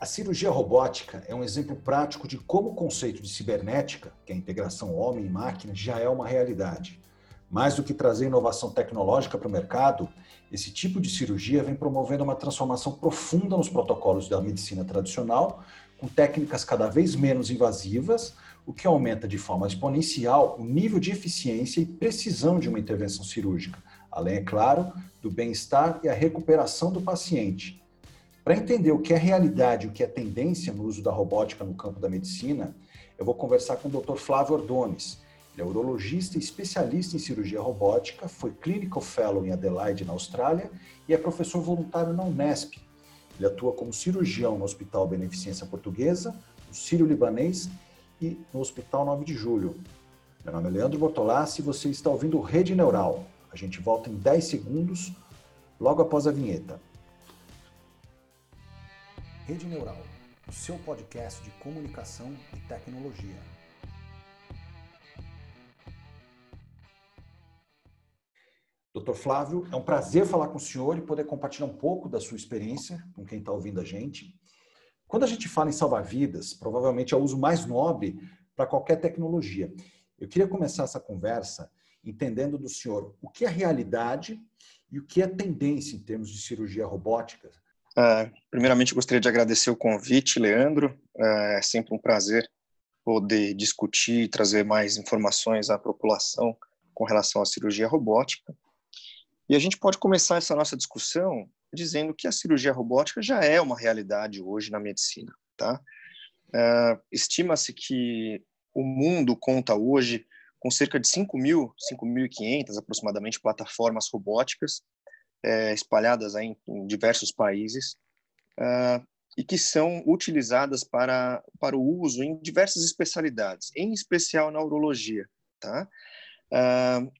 A cirurgia robótica é um exemplo prático de como o conceito de cibernética, que é a integração homem e máquina, já é uma realidade. Mais do que trazer inovação tecnológica para o mercado, esse tipo de cirurgia vem promovendo uma transformação profunda nos protocolos da medicina tradicional, com técnicas cada vez menos invasivas, o que aumenta de forma exponencial o nível de eficiência e precisão de uma intervenção cirúrgica, além, é claro, do bem-estar e a recuperação do paciente. Para entender o que é realidade e o que é tendência no uso da robótica no campo da medicina, eu vou conversar com o Dr. Flávio Ordones. Ele é urologista e especialista em cirurgia robótica, foi Clinical Fellow em Adelaide, na Austrália, e é professor voluntário na Unesp. Ele atua como cirurgião no Hospital Beneficência Portuguesa, no Sírio-Libanês e no Hospital 9 de Julho. Meu nome é Leandro Bortolassi e você está ouvindo Rede Neural. A gente volta em 10 segundos, logo após a vinheta. Rede Neural, o seu podcast de comunicação e tecnologia. Doutor Flávio, é um prazer falar com o senhor e poder compartilhar um pouco da sua experiência com quem está ouvindo a gente. Quando a gente fala em salvar vidas, provavelmente é o uso mais nobre para qualquer tecnologia. Eu queria começar essa conversa entendendo do senhor o que é realidade e o que é tendência em termos de cirurgia robótica Uh, primeiramente, gostaria de agradecer o convite, Leandro. Uh, é sempre um prazer poder discutir e trazer mais informações à população com relação à cirurgia robótica. E a gente pode começar essa nossa discussão dizendo que a cirurgia robótica já é uma realidade hoje na medicina. Tá? Uh, Estima-se que o mundo conta hoje com cerca de 5 mil, 5.500 aproximadamente plataformas robóticas é, espalhadas em, em, diversos países uh, e que são utilizadas para, para o uso em diversas especialidades, em especial na urologia. Tá? Uh,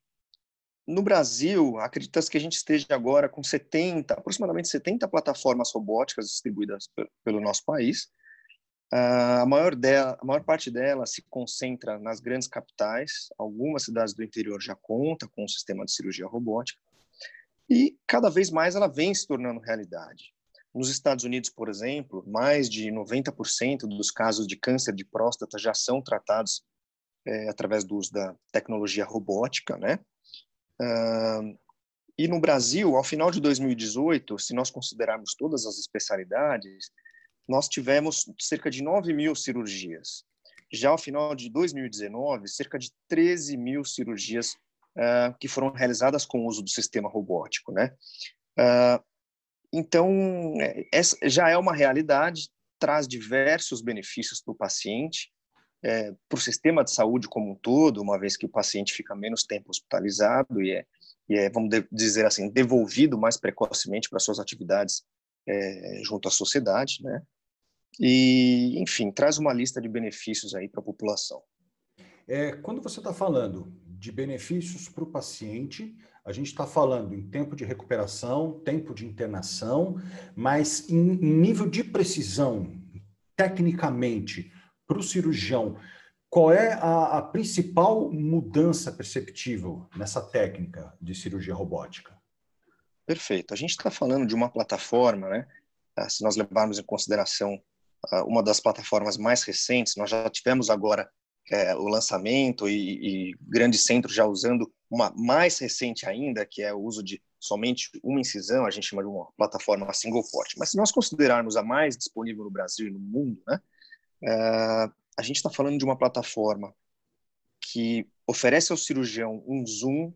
no Brasil, acredita-se que a gente esteja agora com 70, aproximadamente 70 plataformas robóticas distribuídas pelo nosso país. Uh, a, maior dela, a maior parte delas se concentra nas grandes capitais. Algumas cidades do interior já contam com um sistema de cirurgia robótica. E cada vez mais ela vem se tornando realidade. Nos Estados Unidos, por exemplo, mais de 90% dos casos de câncer de próstata já são tratados é, através do uso da tecnologia robótica, né? Uh, e no Brasil, ao final de 2018, se nós considerarmos todas as especialidades, nós tivemos cerca de 9 mil cirurgias. Já ao final de 2019, cerca de 13 mil cirurgias uh, que foram realizadas com o uso do sistema robótico, né? Uh, então, é, essa já é uma realidade, traz diversos benefícios para o paciente, é, para o sistema de saúde como um todo, uma vez que o paciente fica menos tempo hospitalizado e é, e é vamos dizer assim, devolvido mais precocemente para suas atividades é, junto à sociedade, né? E, enfim, traz uma lista de benefícios aí para a população. É, quando você está falando de benefícios para o paciente. A gente está falando em tempo de recuperação, tempo de internação, mas em, nível de precisão, tecnicamente, para o cirurgião, qual é a, a, principal mudança perceptível nessa técnica de cirurgia robótica? Perfeito. A gente está falando de uma plataforma, né? Ah, se nós levarmos em consideração ah, uma das plataformas mais recentes, nós já tivemos agora é, o lançamento e, e grandes centros já usando uma mais recente ainda, que é o uso de somente uma incisão, a gente chama de uma plataforma single port. Mas se nós considerarmos a mais disponível no Brasil e no mundo, né, é, a gente está falando de uma plataforma que oferece ao cirurgião um zoom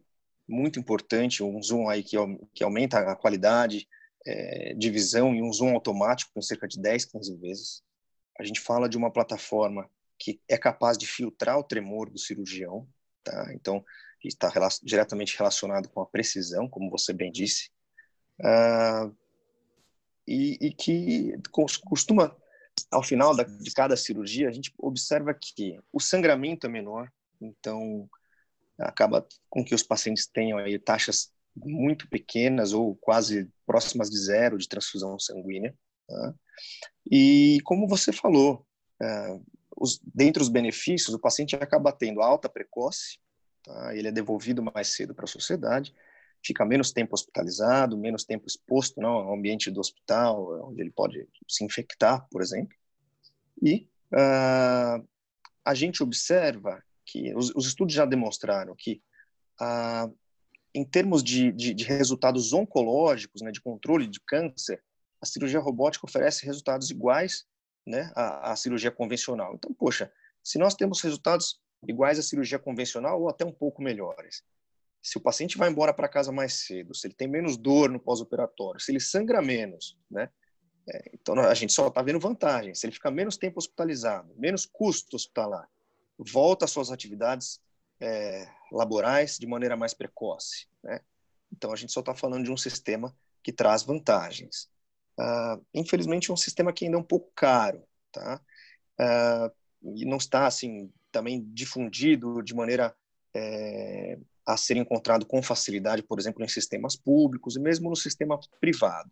muito importante, um zoom aí que, que aumenta a qualidade é, de visão e um zoom automático em cerca de 10, 15 vezes. A gente fala de uma plataforma que é capaz de filtrar o tremor do cirurgião, tá? Então, está diretamente relacionado com a precisão, como você bem disse, uh, e, e, que costuma, ao final da, de cada cirurgia, a gente observa que o sangramento é menor, então acaba com que os pacientes tenham aí taxas muito pequenas ou quase próximas de zero de transfusão sanguínea. Tá? E como você falou, uh, os, dentre os benefícios, o paciente acaba tendo alta precoce, tá? ele é devolvido mais cedo para a sociedade, fica menos tempo hospitalizado, menos tempo exposto não, ao ambiente do hospital, onde ele pode se infectar, por exemplo. E uh, a gente observa que os, os, estudos já demonstraram que, uh, em termos de, de, de, resultados oncológicos, né, de controle de câncer, a cirurgia robótica oferece resultados iguais né, à, à cirurgia convencional. Então, poxa, se nós temos resultados iguais à cirurgia convencional ou até um pouco melhores, se o paciente vai embora para casa mais cedo, se ele tem menos dor no pós-operatório, se ele sangra menos, né? É, então a gente só está vendo vantagem. Se ele fica menos tempo hospitalizado, menos custo hospitalar, volta às suas atividades é, laborais de maneira mais precoce, né? Então a gente só está falando de um sistema que traz vantagens. Uh, infelizmente é um sistema que ainda é um pouco caro, tá? Uh, e não está assim também difundido de maneira é, a ser encontrado com facilidade, por exemplo, em sistemas públicos e mesmo no sistema privado.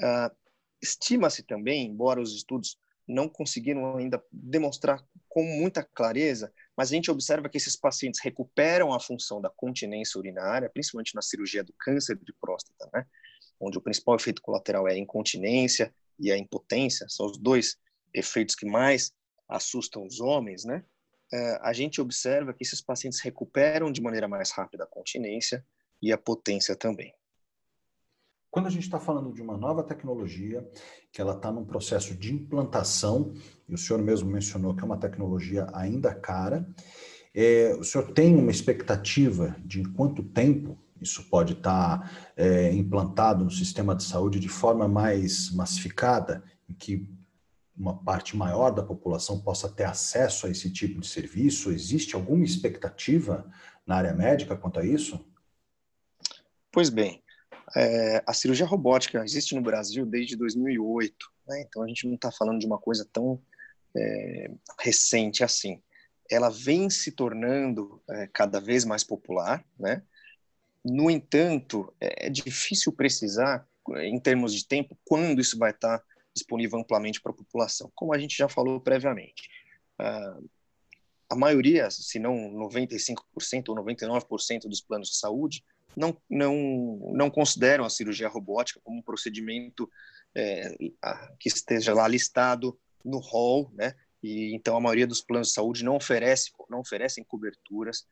Uh, Estima-se também, embora os estudos não conseguiram ainda demonstrar com muita clareza, mas a gente observa que esses pacientes recuperam a função da continência urinária, principalmente na cirurgia do câncer de próstata, né? Onde o principal efeito colateral é a incontinência e a impotência, são os dois efeitos que mais assustam os homens, né? É, a gente observa que esses pacientes recuperam de maneira mais rápida a continência e a potência também. Quando a gente está falando de uma nova tecnologia, que ela está num processo de implantação, e o senhor mesmo mencionou que é uma tecnologia ainda cara, é, o senhor tem uma expectativa de em quanto tempo isso pode estar tá, é, implantado no sistema de saúde de forma mais massificada, em que uma parte maior da população possa ter acesso a esse tipo de serviço? Existe alguma expectativa na área médica quanto a isso? Pois bem, é, a cirurgia robótica existe no Brasil desde 2008, né? então a gente não está falando de uma coisa tão é, recente assim. Ela vem se tornando é, cada vez mais popular, né? No entanto, é, é difícil precisar, em termos de tempo, quando isso vai estar disponível amplamente para a população, como a gente já falou previamente. Uh, a maioria, se não 95% ou 99% dos planos de saúde, não, não, não consideram a cirurgia robótica como um procedimento é, que esteja lá listado no rol, né? E então a maioria dos planos de saúde não oferece, não oferecem coberturas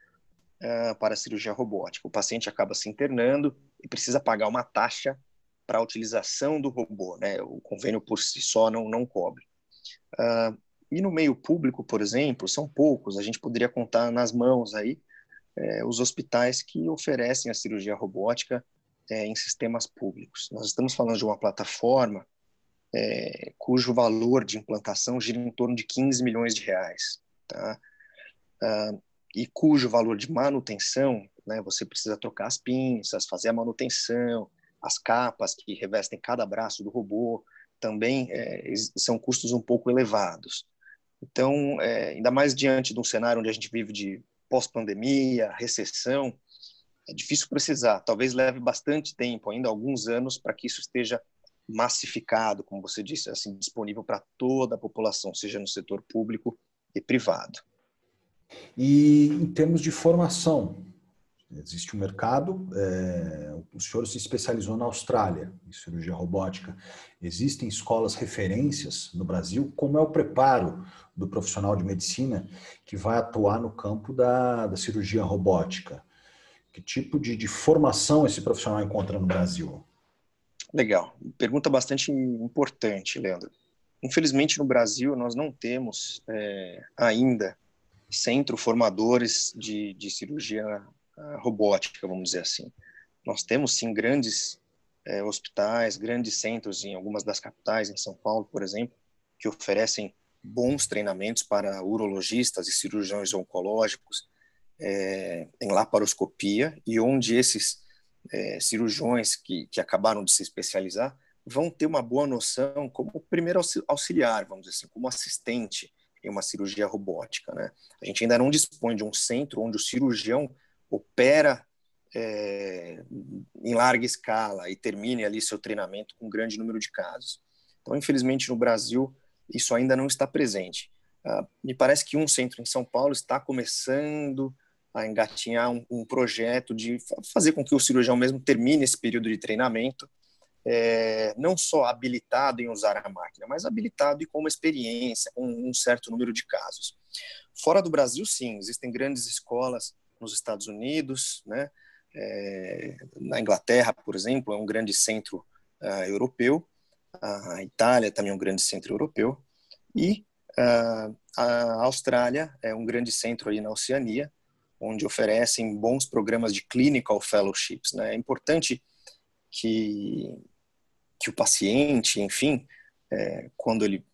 uh, para a cirurgia robótica. O paciente acaba se internando e precisa pagar uma taxa para a utilização do robô, né? O convênio por si só não, não cobre. Uh, e no meio público, por exemplo, são poucos. A gente poderia contar nas mãos aí é, os hospitais que oferecem a cirurgia robótica é, em sistemas públicos. Nós estamos falando de uma plataforma é, cujo valor de implantação gira em torno de 15 milhões de reais, tá? Uh, e cujo valor de manutenção, né, você precisa trocar as pinças, fazer a manutenção, as capas que revestem cada braço do robô também é, são custos um pouco elevados. Então, é, ainda mais diante de um cenário onde a gente vive de pós-pandemia, recessão, é difícil precisar. Talvez leve bastante tempo, ainda alguns anos, para que isso esteja massificado, como você disse, assim, disponível para toda a população, seja no setor público e privado. E em termos de formação, Existe um mercado, é, o senhor se especializou na Austrália em cirurgia robótica. Existem escolas referências no Brasil? Como é o preparo do profissional de medicina que vai atuar no campo da, da cirurgia robótica? Que tipo de, de formação esse profissional encontra no Brasil? Legal. Pergunta bastante importante, Leandro. Infelizmente, no Brasil, nós não temos é, ainda centro formadores de, de cirurgia robótica, vamos dizer assim. Nós temos, sim, grandes é, hospitais, grandes centros em algumas das capitais, em São Paulo, por exemplo, que oferecem bons treinamentos para urologistas e cirurgiões oncológicos é, em laparoscopia e onde esses é, cirurgiões que, que acabaram de se especializar vão ter uma boa noção como primeiro auxiliar, vamos dizer assim, como assistente em uma cirurgia robótica, né? A gente ainda não dispõe de um centro onde o cirurgião opera é, em larga escala e termine ali seu treinamento com um grande número de casos. Então, infelizmente, no Brasil, isso ainda não está presente. Uh, me parece que um centro em São Paulo está começando a engatinhar um, um, projeto de fazer com que o cirurgião mesmo termine esse período de treinamento, é, não só habilitado em usar a máquina, mas habilitado e com uma experiência, com um certo número de casos. Fora do Brasil, sim, existem grandes escolas nos Estados Unidos, né? É, na Inglaterra, por exemplo, é um grande centro uh, europeu, a Itália também é um grande centro europeu, e uh, a Austrália é um grande centro aí na Oceania, onde oferecem bons programas de clinical fellowships. Né? É importante que, que o paciente, enfim, é, quando ele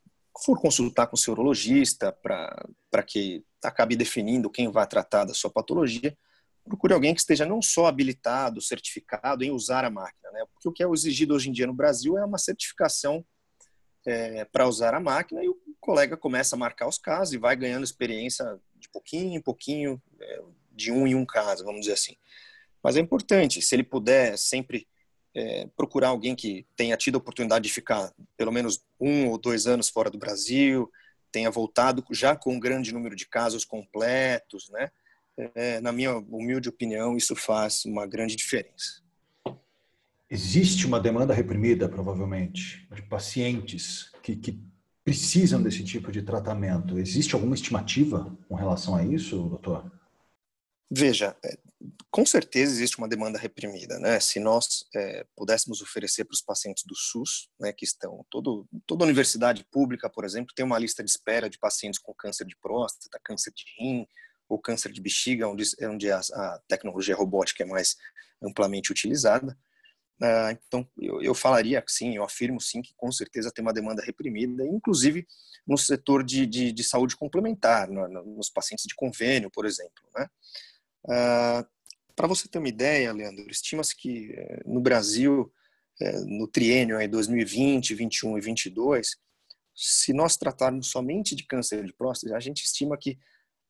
for consultar com o seu urologista para que acabe definindo quem vai tratar da sua patologia, procure alguém que esteja não só habilitado, certificado em usar a máquina, né? Porque o que é exigido hoje em dia no Brasil é uma certificação é, para usar a máquina e o colega começa a marcar os casos e vai ganhando experiência de pouquinho em pouquinho, é, de um em um caso, vamos dizer assim. Mas é importante, se ele puder sempre é, procurar alguém que tenha tido a oportunidade de ficar pelo menos um ou dois anos fora do Brasil, tenha voltado já com um grande número de casos completos, né? É, na minha humilde opinião, isso faz uma grande diferença. Existe uma demanda reprimida, provavelmente, de pacientes que, que precisam desse tipo de tratamento. Existe alguma estimativa com relação a isso, doutor? Veja, é, com certeza existe uma demanda reprimida, né? Se nós é, pudéssemos oferecer para os pacientes do SUS, né, que estão todo, toda universidade pública, por exemplo, tem uma lista de espera de pacientes com câncer de próstata, câncer de rim ou câncer de bexiga, onde, onde a, a tecnologia robótica é mais amplamente utilizada. Uh, então, eu, eu, falaria que sim, eu afirmo sim que com certeza tem uma demanda reprimida, inclusive no setor de, de, de saúde complementar, no, no, nos pacientes de convênio, por exemplo. Né? Uh, Para você ter uma ideia, Leandro, estima-se que eh, no Brasil, eh, no triênio aí 2020, 21 e 22, se nós tratarmos somente de câncer de próstata, a gente estima que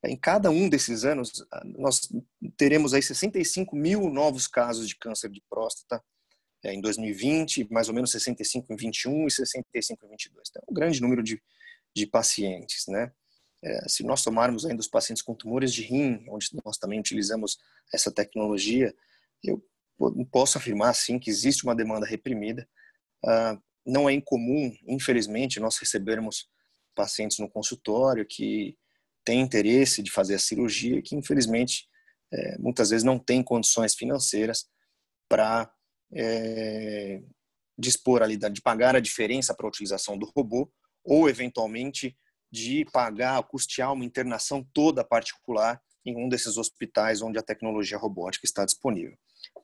eh, em cada um desses anos ah, nós teremos aí 65 mil novos casos de câncer de próstata em 2020, mais ou menos 65 em 21 e 65 em 22. Então, é um grande número de, de pacientes, né? É, se nós tomarmos ainda os pacientes com tumores de rim, onde nós também utilizamos essa tecnologia, eu posso afirmar sim que existe uma demanda reprimida. Ah, não é incomum, infelizmente, nós recebermos pacientes no consultório que têm interesse de fazer a cirurgia, que infelizmente é, muitas vezes não têm condições financeiras para é, dispor ali de pagar a diferença para a utilização do robô ou eventualmente de pagar, custear uma internação toda particular em um desses hospitais onde a tecnologia robótica está disponível.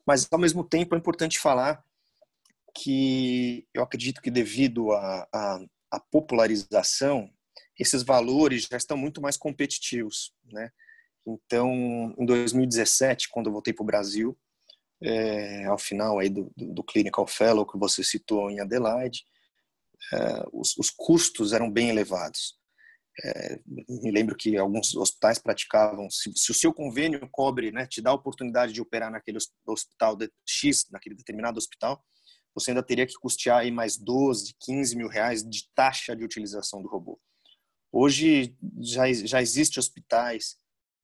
Mas, ao mesmo tempo, é importante falar que eu acredito que, devido à, popularização, esses valores já estão muito mais competitivos. Né? Então, em 2017, quando eu voltei para o Brasil, é, ao final aí do, do, do, Clinical Fellow que você citou em Adelaide, é, os, os, custos eram bem elevados. É, me lembro que alguns hospitais praticavam, se, se, o seu convênio cobre, né, te dá a oportunidade de operar naquele hospital de, X, naquele determinado hospital, você ainda teria que custear aí mais 12, 15 mil reais de taxa de utilização do robô. Hoje já, já existe hospitais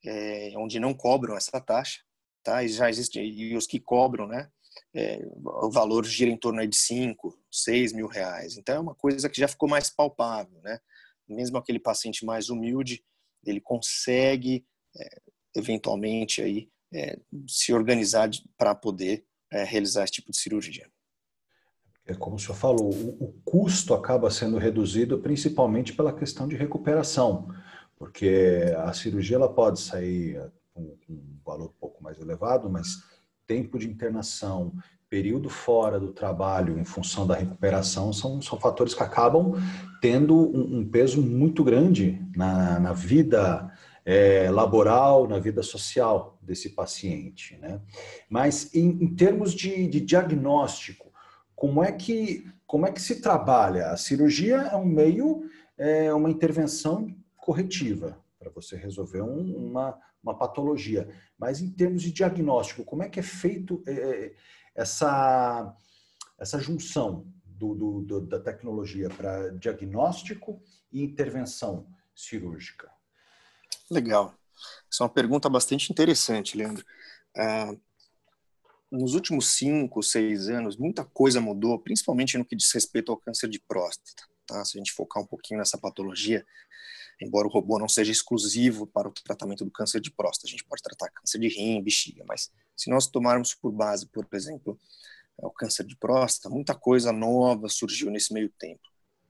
é, onde não cobram essa taxa, tá? E já existe e os que cobram, né? É, o valor gira em torno de 5, 6 mil reais. Então é uma coisa que já ficou mais palpável, né? Mesmo aquele paciente mais humilde, ele consegue é, eventualmente aí é, se organizar para poder é, realizar esse tipo de cirurgia. É como o senhor falou, o, o, custo acaba sendo reduzido principalmente pela questão de recuperação, porque a cirurgia ela pode sair com um valor um pouco mais elevado, mas tempo de internação, período fora do trabalho em função da recuperação são, são fatores que acabam tendo um, um peso muito grande na, na vida é, laboral, na vida social desse paciente. Né? Mas em, em termos de, de, diagnóstico, como é, que, como é que se trabalha? A cirurgia é um meio, é uma intervenção corretiva para você resolver um, uma, uma patologia. Mas em termos de diagnóstico, como é que é feito é, é essa, essa junção do, do, do, da tecnologia para diagnóstico e intervenção cirúrgica? Legal. Essa é uma pergunta bastante interessante, Leandro. Uh, nos últimos cinco, seis anos, muita coisa mudou, principalmente no que diz respeito ao câncer de próstata. Tá? Se a gente focar um pouquinho nessa patologia, embora o robô não seja exclusivo para o tratamento do câncer de próstata, a gente pode tratar câncer de rim, bexiga, mas se nós tomarmos por base, por exemplo, o câncer de próstata, muita coisa nova surgiu nesse meio tempo.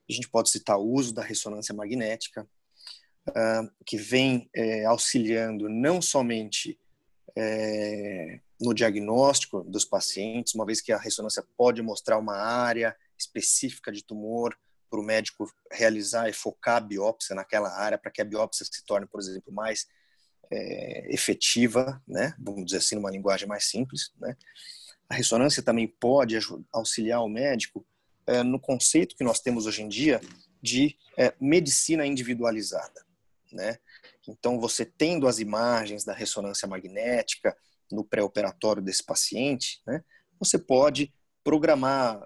A gente pode citar o uso da ressonância magnética, uh, que vem é, auxiliando não somente é, no diagnóstico dos pacientes, uma vez que a ressonância pode mostrar uma área específica de tumor para o médico realizar e focar a biópsia naquela área, para que a biópsia se torne, por exemplo, mais é, efetiva, né? vamos dizer assim, numa linguagem mais simples. Né? A ressonância também pode auxiliar o médico é, no conceito que nós temos hoje em dia de é, medicina individualizada. Né? Então, você tendo as imagens da ressonância magnética no pré-operatório desse paciente, né, você pode programar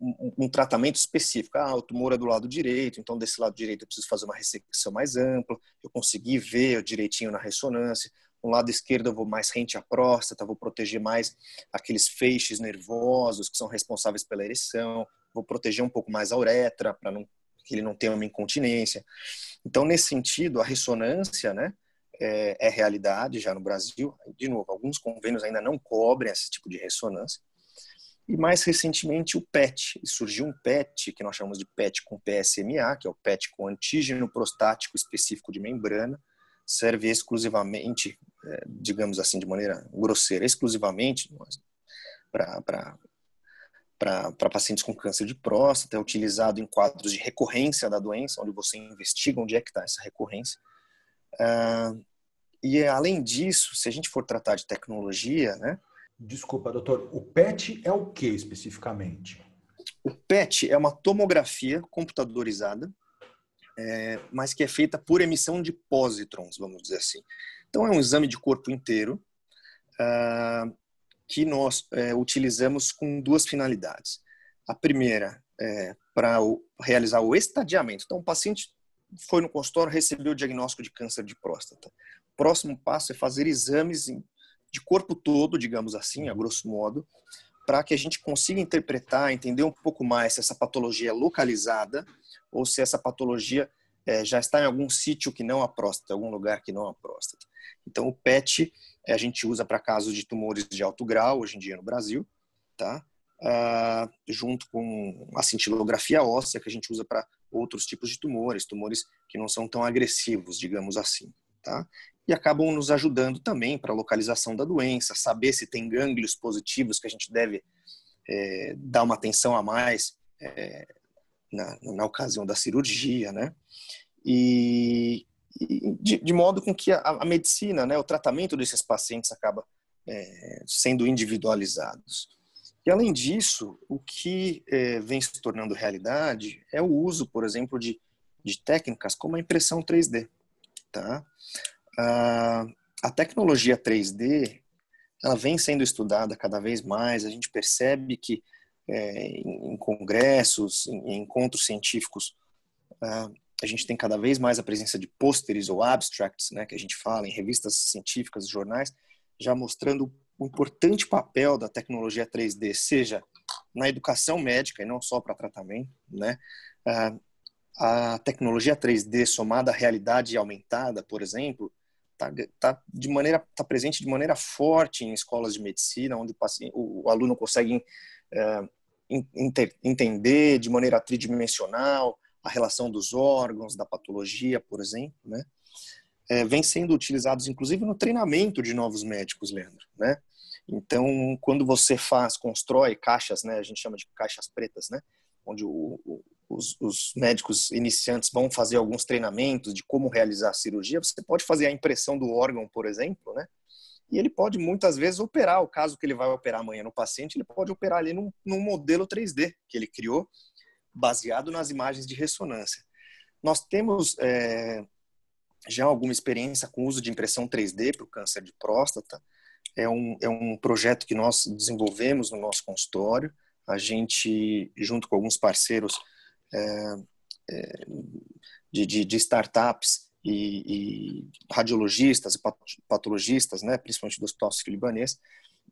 um, um, tratamento específico. Ah, o tumor é do lado direito, então desse lado direito eu preciso fazer uma ressecção mais ampla, eu consegui ver direitinho na ressonância. No lado esquerdo eu vou mais rente à próstata, vou proteger mais aqueles feixes nervosos que são responsáveis pela ereção, vou proteger um pouco mais a uretra para que ele não tenha uma incontinência. Então, nesse sentido, a ressonância, né, é, é, realidade já no Brasil. De novo, alguns convênios ainda não cobrem esse tipo de ressonância. E mais recentemente o PET. E surgiu um PET, que nós chamamos de PET com PSMA, que é o PET com antígeno prostático específico de membrana, serve exclusivamente, é, digamos assim, de maneira grosseira, exclusivamente para pacientes com câncer de próstata, é utilizado em quadros de recorrência da doença, onde você investiga onde é que está essa recorrência. Uh, e além disso, se a gente for tratar de tecnologia, né? Desculpa, doutor, o PET é o que especificamente? O PET é uma tomografia computadorizada, é, mas que é feita por emissão de pósitrons, vamos dizer assim. Então é um exame de corpo inteiro, uh, que nós é, utilizamos com duas finalidades. A primeira é para realizar o estadiamento. Então, o paciente foi no consultório, recebeu o diagnóstico de câncer de próstata. O próximo passo é fazer exames de corpo todo, digamos assim, a grosso modo, para que a gente consiga interpretar, entender um pouco mais se essa patologia é localizada ou se essa patologia é, já está em algum sítio que não a próstata, algum lugar que não a próstata. Então, o PET a gente usa para casos de tumores de alto grau, hoje em dia no Brasil, tá? Uh, junto com a cintilografia óssea, que a gente usa para outros tipos de tumores, tumores que não são tão agressivos, digamos assim, tá? E acabam nos ajudando também para a localização da doença, saber se tem gânglios positivos que a gente deve é, dar uma atenção a mais é, na, na ocasião da cirurgia, né? E, de, de, modo com que a, a, medicina, né, o tratamento desses pacientes acaba é, sendo individualizados. E além disso, o que é, vem se tornando realidade é o uso, por exemplo, de, de técnicas como a impressão 3D. Tá? A, a tecnologia 3D ela vem sendo estudada cada vez mais. A gente percebe que é, em, em, congressos, em, em encontros científicos, ah, a gente tem cada vez mais a presença de pôsteres ou abstracts, né, que a gente fala em revistas científicas, jornais, já mostrando o importante papel da tecnologia 3D, seja na educação médica e não só para tratamento, né? A tecnologia 3D somada à realidade aumentada, por exemplo, está tá de maneira tá presente de maneira forte em escolas de medicina, onde o, paciente, o, o aluno consegue uh, entender de maneira tridimensional a relação dos órgãos, da patologia, por exemplo, né? É, vem sendo utilizados, inclusive, no treinamento de novos médicos, Leandro, né? Então, quando você faz, constrói caixas, né? A gente chama de caixas pretas, né? Onde o, o, os, os, médicos iniciantes vão fazer alguns treinamentos de como realizar a cirurgia, você pode fazer a impressão do órgão, por exemplo, né? E ele pode muitas vezes operar, o caso que ele vai operar amanhã no paciente, ele pode operar ali num, num modelo 3D que ele criou baseado nas imagens de ressonância. Nós temos é, já alguma experiência com o uso de impressão 3D para o câncer de próstata. É um, é um projeto que nós desenvolvemos no nosso consultório. A gente, junto com alguns parceiros é, é, de, de, de, startups, e, e radiologistas e patologistas, né, principalmente do Hospital Sírio-Libanês,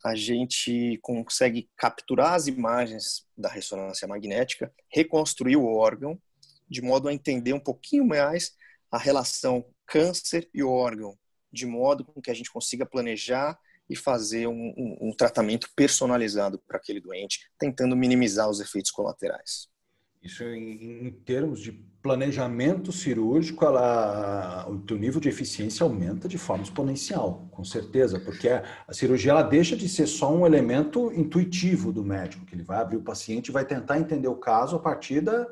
a gente consegue capturar as imagens da ressonância magnética, reconstruir o órgão, de modo a entender um pouquinho mais a relação câncer e órgão, de modo com que a gente consiga planejar e fazer um, um, um tratamento personalizado para aquele doente, tentando minimizar os efeitos colaterais. Isso em, em termos de planejamento cirúrgico, ela, o teu nível de eficiência aumenta de forma exponencial, com certeza, porque a, cirurgia ela deixa de ser só um elemento intuitivo do médico, que ele vai abrir o paciente e vai tentar entender o caso a partir da,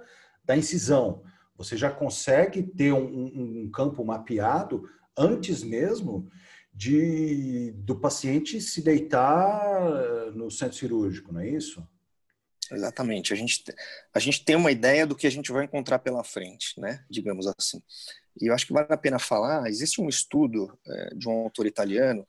da incisão. Você já consegue ter um, um, um campo mapeado antes mesmo de do paciente se deitar no centro cirúrgico, não é isso? Exatamente. A gente, a gente tem uma ideia do que a gente vai encontrar pela frente, né? Digamos assim. E eu acho que vale a pena falar. Existe um estudo é, de um autor italiano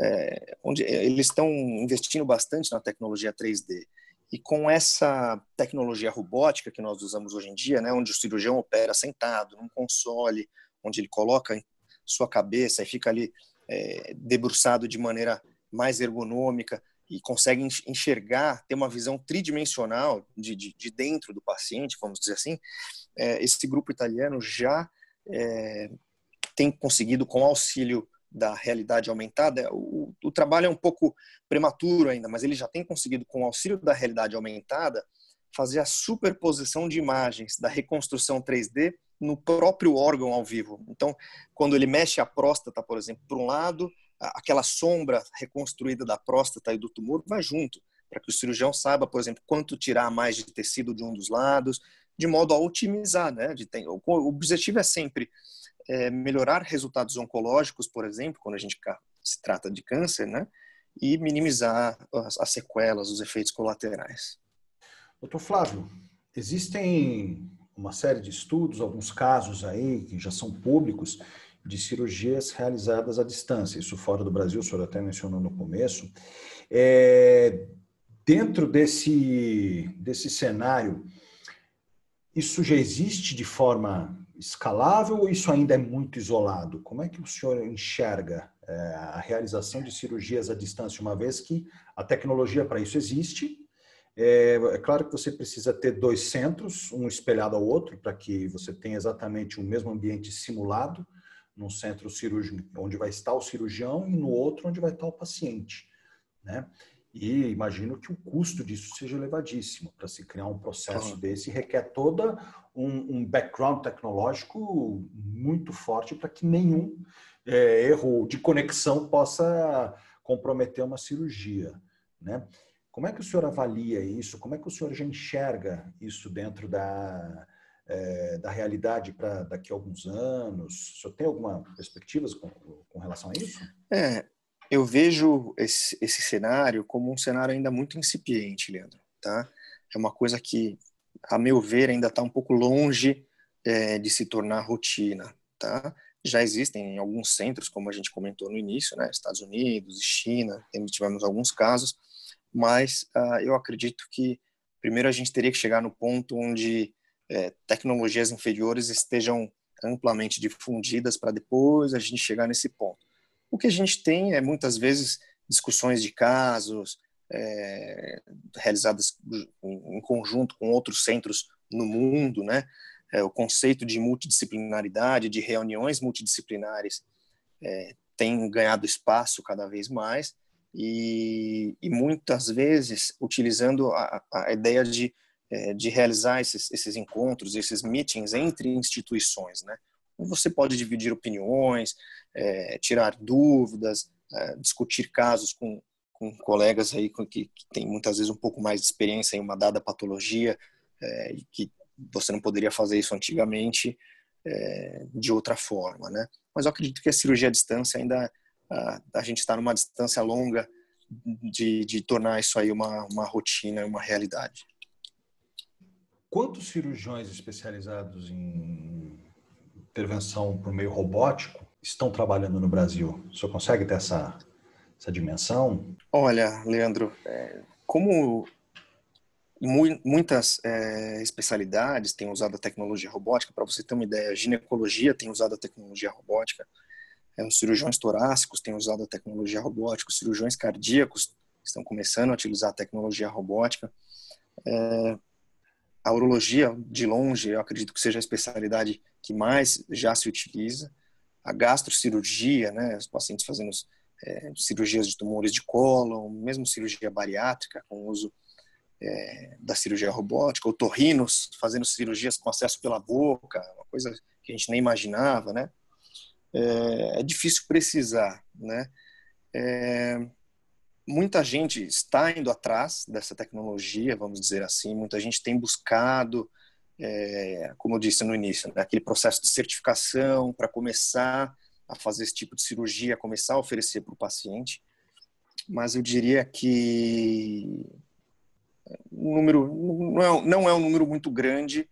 é, onde eles estão investindo bastante na tecnologia 3D. E com essa tecnologia robótica que nós usamos hoje em dia, né, onde o cirurgião opera sentado num console, onde ele coloca sua cabeça e fica ali é, debruçado de maneira mais ergonômica, e consegue enxergar, ter uma visão tridimensional de, de, de dentro do paciente, vamos dizer assim, é, esse grupo italiano já é, tem conseguido, com auxílio da realidade aumentada, o, o, trabalho é um pouco prematuro ainda, mas ele já tem conseguido, com auxílio da realidade aumentada, fazer a superposição de imagens da reconstrução 3D no próprio órgão ao vivo. Então, quando ele mexe a próstata, por exemplo, para um lado, aquela sombra reconstruída da próstata e do tumor vai junto, para que o cirurgião saiba, por exemplo, quanto tirar mais de tecido de um dos lados, de modo a otimizar, né? De ter, o objetivo é sempre é, melhorar resultados oncológicos, por exemplo, quando a gente se trata de câncer, né? E minimizar as, as sequelas, os efeitos colaterais. Doutor Flávio, existem uma série de estudos, alguns casos aí que já são públicos, de cirurgias realizadas à distância, isso fora do Brasil, o senhor até mencionou no começo. É, dentro desse, desse cenário, isso já existe de forma escalável ou isso ainda é muito isolado? Como é que o senhor enxerga é, a realização de cirurgias à distância, uma vez que a tecnologia para isso existe? É, é, claro que você precisa ter dois centros, um espelhado ao outro, para que você tenha exatamente o mesmo ambiente simulado, num centro cirúrgico onde vai estar o cirurgião e no outro onde vai estar o paciente, né? E imagino que o custo disso seja elevadíssimo. Para se criar um processo desse, requer toda um, um, background tecnológico muito forte para que nenhum é, erro de conexão possa comprometer uma cirurgia. Né? Como é que o senhor avalia isso? Como é que o senhor já enxerga isso dentro da, é, da realidade para daqui a alguns anos? O senhor tem alguma perspectiva com, com relação a isso? É, eu vejo esse, esse cenário como um cenário ainda muito incipiente, Leandro. Tá? É uma coisa que, a meu ver, ainda está um pouco longe é, de se tornar rotina. Tá? Já existem em alguns centros, como a gente comentou no início, né? Estados Unidos e China, tivemos alguns casos, mas uh, eu acredito que primeiro a gente teria que chegar no ponto onde é, tecnologias inferiores estejam amplamente difundidas para depois a gente chegar nesse ponto. O que a gente tem é muitas vezes discussões de casos é, realizadas em, conjunto com outros centros no mundo, né? É, o conceito de multidisciplinaridade, de reuniões multidisciplinares é, tem ganhado espaço cada vez mais e, e muitas vezes utilizando a, a ideia de é, de realizar esses, esses encontros, esses meetings entre instituições, né? Você pode dividir opiniões, é, tirar dúvidas, é, discutir casos com, com colegas aí que, que têm muitas vezes um pouco mais de experiência em uma dada patologia e que você não poderia fazer isso antigamente de outra forma, né? Mas eu acredito que a cirurgia à distância ainda a, a gente está numa distância longa de, de tornar isso aí uma, uma rotina, uma realidade. Quantos cirurgiões especializados em intervenção por meio robótico estão trabalhando no Brasil? O senhor consegue ter essa, essa dimensão? Olha, Leandro, é, como muitas é, especialidades têm usado a tecnologia robótica. Para você ter uma ideia, a ginecologia tem usado a tecnologia robótica, é, os cirurgiões torácicos têm usado a tecnologia robótica, os cirurgiões cardíacos estão começando a utilizar a tecnologia robótica. É, a urologia, de longe, eu acredito que seja a especialidade que mais já se utiliza. A gastrocirurgia, né, os pacientes fazendo é, cirurgias de tumores de cólon, mesmo cirurgia bariátrica com uso é, da cirurgia robótica, otorrinos fazendo cirurgias com acesso pela boca, uma coisa que a gente nem imaginava, né? É, é difícil precisar, né? Muita gente está indo atrás dessa tecnologia, vamos dizer assim, muita gente tem buscado, é, como eu disse no início, né, aquele processo de certificação para começar a fazer esse tipo de cirurgia, começar a oferecer para o paciente, mas eu diria que um número não é, não é um número muito grande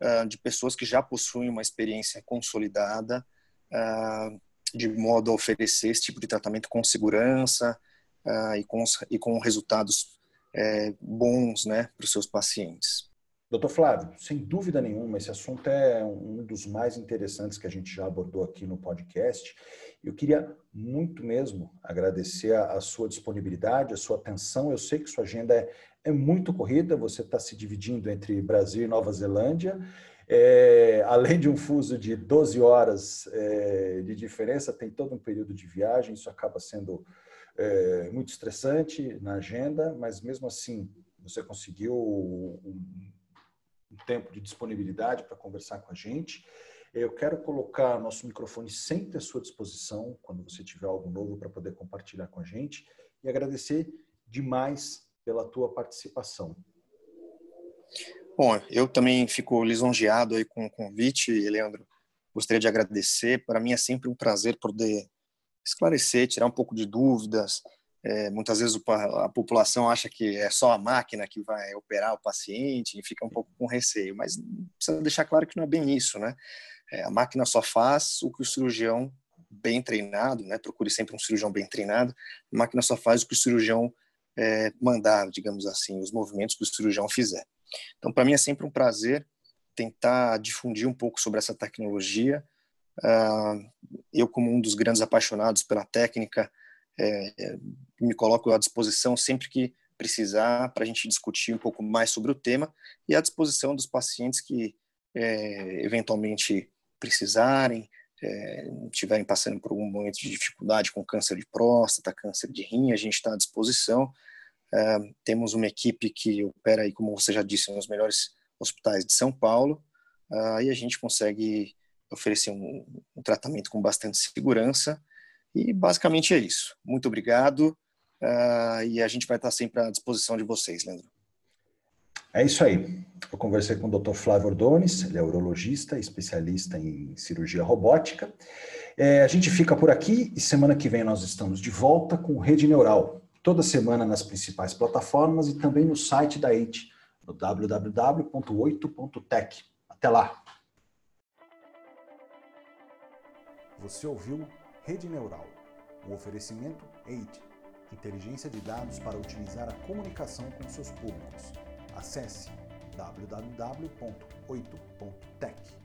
uh, de pessoas que já possuem uma experiência consolidada uh, de modo a oferecer esse tipo de tratamento com segurança uh, e, com, e com resultados é, bons né, para os seus pacientes. Doutor Flávio, sem dúvida nenhuma, esse assunto é um dos mais interessantes que a gente já abordou aqui no podcast. Eu queria muito mesmo agradecer a, a sua disponibilidade, a sua atenção. Eu sei que sua agenda é, é muito corrida, você está se dividindo entre Brasil e Nova Zelândia. É, além de um fuso de 12 horas é, de diferença, tem todo um período de viagem, isso acaba sendo é, muito estressante na agenda, mas mesmo assim você conseguiu um, um tempo de disponibilidade para conversar com a gente. Eu quero colocar nosso microfone sempre à sua disposição quando você tiver algo novo para poder compartilhar com a gente e agradecer demais pela tua participação. Bom, eu também fico lisonjeado aí com o convite, Leandro. Gostaria de agradecer. Para mim é sempre um prazer poder esclarecer, tirar um pouco de dúvidas, é, muitas vezes a população acha que é só a máquina que vai operar o paciente e fica um pouco com receio, mas precisa deixar claro que não é bem isso, né? É, a máquina só faz o que o cirurgião bem treinado, né? Procure sempre um cirurgião bem treinado. A máquina só faz o que o cirurgião é, mandar, digamos assim, os movimentos que o cirurgião fizer. Então, para mim é sempre um prazer tentar difundir um pouco sobre essa tecnologia. Uh, eu, como um dos grandes apaixonados pela técnica, é, é, me coloco à disposição sempre que precisar para a gente discutir um pouco mais sobre o tema e à disposição dos pacientes que é, eventualmente precisarem, é, estiverem passando por algum momento de dificuldade com câncer de próstata, câncer de rim, a gente está à disposição. É, temos uma equipe que opera aí, como você já disse, nos melhores hospitais de São Paulo, uh, e a gente consegue oferecer um, um tratamento com bastante segurança e basicamente é isso. Muito obrigado. Uh, e a gente vai estar sempre à disposição de vocês, Leandro. É isso aí. Eu conversei com o Dr. Flávio Ordones, ele é urologista, especialista em cirurgia robótica. É, a gente fica por aqui e semana que vem nós estamos de volta com Rede Neural, toda semana nas principais plataformas e também no site da EIT, no www.8.tech. Até lá! Você ouviu Rede Neural, um oferecimento EIT, inteligência de dados para utilizar a comunicação com seus públicos. Acesse www.8.tech.